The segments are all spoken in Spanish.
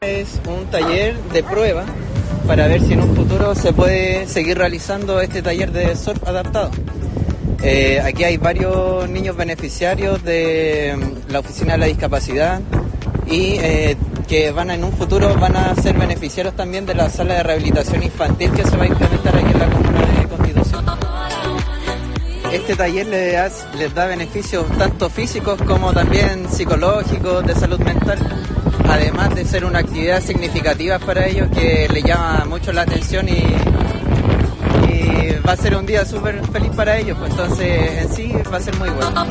Es un taller de prueba para ver si en un futuro se puede seguir realizando este taller de surf adaptado. Eh, aquí hay varios niños beneficiarios de mm, la Oficina de la Discapacidad y eh, que van a, en un futuro van a ser beneficiarios también de la sala de rehabilitación infantil que se va a implementar aquí este taller les, les da beneficios tanto físicos como también psicológicos, de salud mental, además de ser una actividad significativa para ellos que les llama mucho la atención y, y va a ser un día súper feliz para ellos, pues entonces en sí va a ser muy bueno.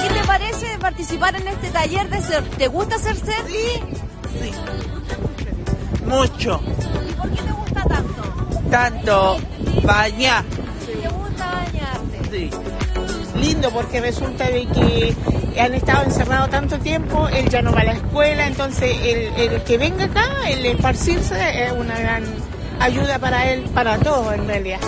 ¿Qué te parece participar en este taller de surf? ¿Te gusta hacer surf? Sí. Mucho. ¿Y por qué te gusta tanto? Tanto bañar. ¿Te gusta bañarte? Sí. lindo porque resulta de que han estado encerrados tanto tiempo, él ya no va a la escuela, entonces el, el que venga acá, el esparcirse es una gran ayuda para él, para todos en realidad.